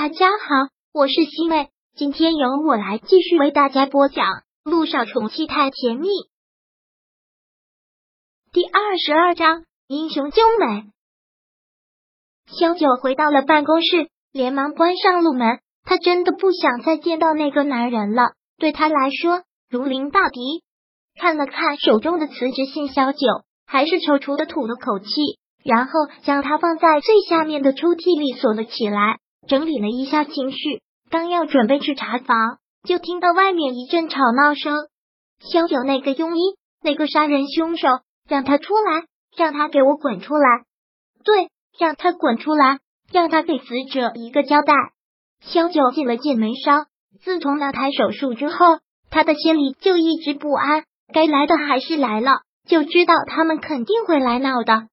大家好，我是西妹，今天由我来继续为大家播讲《路上宠妻太甜蜜》第二十二章：英雄救美。萧九回到了办公室，连忙关上路门。他真的不想再见到那个男人了，对他来说如临大敌。看了看手中的辞职信，萧九还是踌躇的吐了口气，然后将它放在最下面的抽屉里锁了起来。整理了一下情绪，刚要准备去查房，就听到外面一阵吵闹声。萧九那个庸医，那个杀人凶手，让他出来，让他给我滚出来！对，让他滚出来，让他给死者一个交代。萧九紧了紧眉梢，自从那台手术之后，他的心里就一直不安。该来的还是来了，就知道他们肯定会来闹的。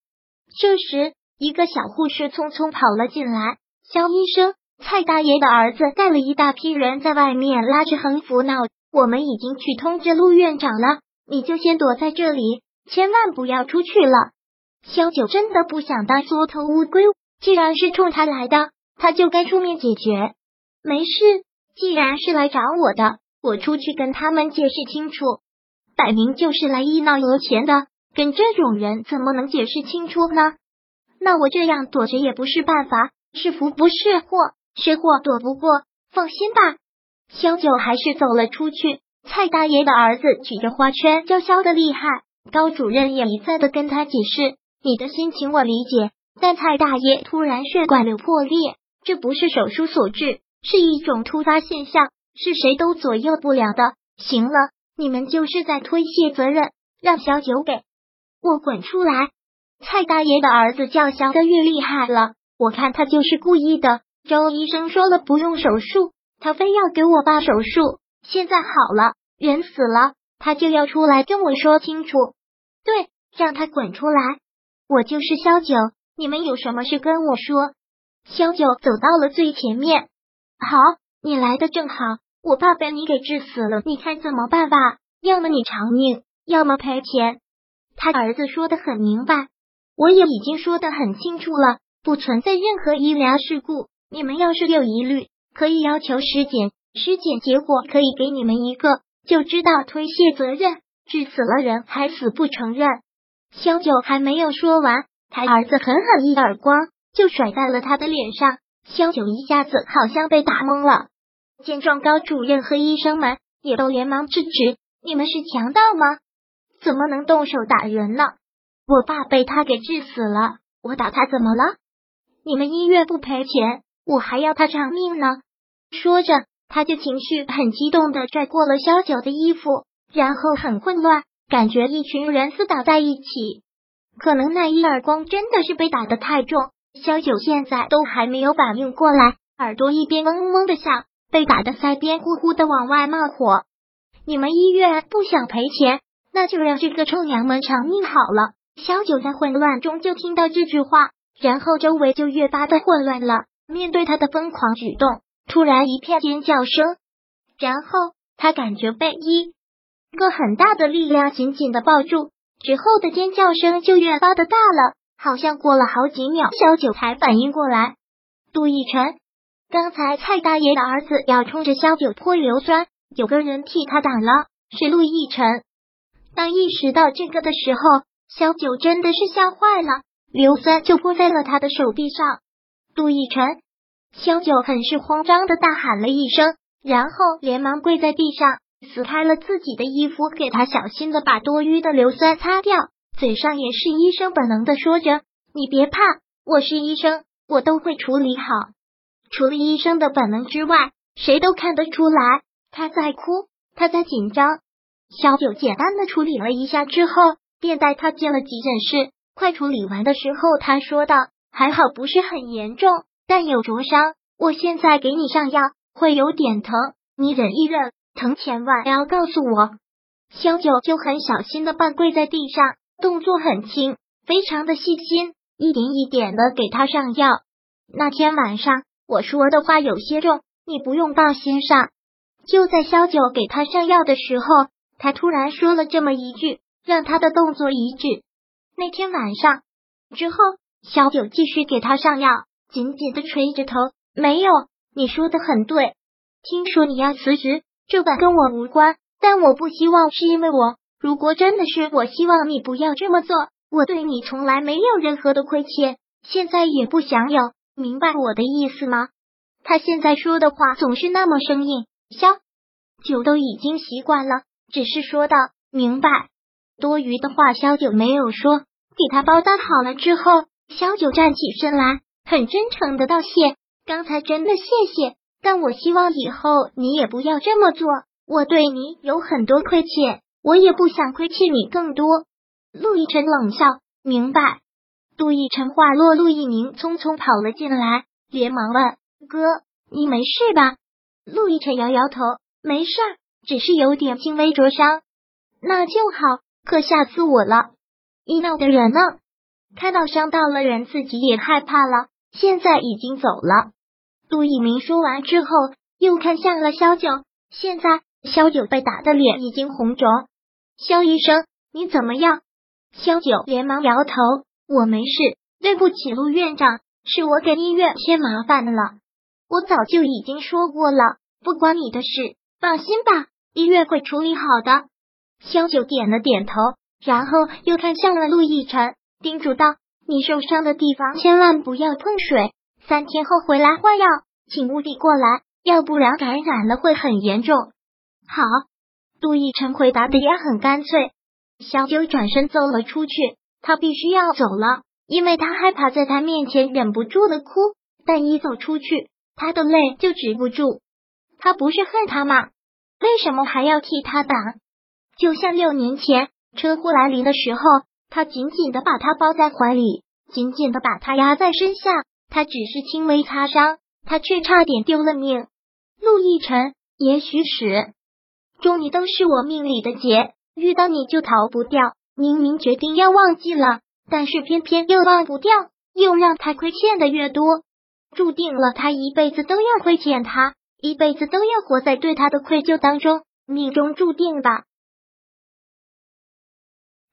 这时，一个小护士匆匆跑了进来。肖医生，蔡大爷的儿子带了一大批人在外面拉着横幅闹，我们已经去通知陆院长了，你就先躲在这里，千万不要出去了。萧九真的不想当缩头乌龟，既然是冲他来的，他就该出面解决。没事，既然是来找我的，我出去跟他们解释清楚，摆明就是来意闹讹钱的，跟这种人怎么能解释清楚呢？那我这样躲着也不是办法。是福不是祸，是祸躲不过。放心吧，萧九还是走了出去。蔡大爷的儿子举着花圈叫嚣的厉害，高主任也一再的跟他解释：“你的心情我理解，但蔡大爷突然血管瘤破裂，这不是手术所致，是一种突发现象，是谁都左右不了的。行了，你们就是在推卸责任，让小九给我滚出来！”蔡大爷的儿子叫嚣的越厉害了。我看他就是故意的。周医生说了不用手术，他非要给我爸手术。现在好了，人死了，他就要出来跟我说清楚。对，让他滚出来。我就是萧九，你们有什么事跟我说。萧九走到了最前面。好，你来的正好，我爸被你给治死了，你看怎么办吧？要么你偿命，要么赔钱。他儿子说的很明白，我也已经说的很清楚了。不存在任何医疗事故，你们要是有疑虑，可以要求尸检，尸检结果可以给你们一个，就知道推卸责任，致死了人还死不承认。萧九还没有说完，他儿子狠狠一耳光就甩在了他的脸上，萧九一下子好像被打懵了。见状，高主任和医生们也都连忙制止：“你们是强盗吗？怎么能动手打人呢？我爸被他给治死了，我打他怎么了？”你们医院不赔钱，我还要他偿命呢。说着，他就情绪很激动的拽过了萧九的衣服，然后很混乱，感觉一群人厮打在一起。可能那一耳光真的是被打的太重，萧九现在都还没有反应过来，耳朵一边嗡嗡的响，被打的腮边呼呼的往外冒火。你们医院不想赔钱，那就让这个臭娘们偿命好了。萧九在混乱中就听到这句话。然后周围就越发的混乱了。面对他的疯狂举动，突然一片尖叫声，然后他感觉被一个很大的力量紧紧的抱住，之后的尖叫声就越发的大了，好像过了好几秒，小九才反应过来。杜奕晨，刚才蔡大爷的儿子要冲着萧九泼硫酸，有个人替他挡了，是陆亦辰。当意识到这个的时候，萧九真的是吓坏了。硫酸就泼在了他的手臂上。杜奕晨，萧九很是慌张的大喊了一声，然后连忙跪在地上，撕开了自己的衣服，给他小心的把多余的硫酸擦掉，嘴上也是医生本能的说着：“你别怕，我是医生，我都会处理好。”除了医生的本能之外，谁都看得出来他在哭，他在紧张。萧九简单的处理了一下之后，便带他进了急诊室。快处理完的时候，他说道：“还好不是很严重，但有灼伤。我现在给你上药，会有点疼，你忍一忍，疼千万要告诉我。”萧九就很小心的半跪在地上，动作很轻，非常的细心，一点一点的给他上药。那天晚上我说的话有些重，你不用放心上。就在萧九给他上药的时候，他突然说了这么一句，让他的动作一滞。那天晚上之后，小九继续给他上药，紧紧的垂着头，没有你说的很对。听说你要辞职，这本跟我无关，但我不希望是因为我。如果真的是我，希望你不要这么做。我对你从来没有任何的亏欠，现在也不想有，明白我的意思吗？他现在说的话总是那么生硬，萧九都已经习惯了，只是说道：“明白。”多余的话，萧九没有说。给他包扎好了之后，萧九站起身来，很真诚的道谢：“刚才真的谢谢，但我希望以后你也不要这么做。我对你有很多亏欠，我也不想亏欠你更多。”陆亦辰冷笑：“明白。”陆亦辰话落，陆一鸣匆匆跑了进来，连忙问：“哥，你没事吧？”陆亦辰摇摇头：“没事儿，只是有点轻微灼伤。”那就好，可吓死我了。医闹的人呢？看到伤到了人，自己也害怕了。现在已经走了。陆一鸣说完之后，又看向了萧九。现在萧九被打的脸已经红肿。萧医生，你怎么样？萧九连忙摇头：“我没事，对不起，陆院长，是我给医院添麻烦了。我早就已经说过了，不关你的事，放心吧，医院会处理好的。”萧九点了点头。然后又看向了陆亦辰，叮嘱道：“你受伤的地方千万不要碰水，三天后回来换药，请务必过来，要不然感染了会很严重。”好，陆亦辰回答的也很干脆。小九转身走了出去，他必须要走了，因为他害怕在他面前忍不住的哭。但一走出去，他的泪就止不住。他不是恨他吗？为什么还要替他挡？就像六年前。车祸来临的时候，他紧紧的把他抱在怀里，紧紧的把他压在身下。他只是轻微擦伤，他却差点丢了命。陆亦辰，也许是，终于都是我命里的劫，遇到你就逃不掉。明明决定要忘记了，但是偏偏又忘不掉，又让他亏欠的越多，注定了他一辈子都要亏欠他，一辈子都要活在对他的愧疚当中，命中注定吧。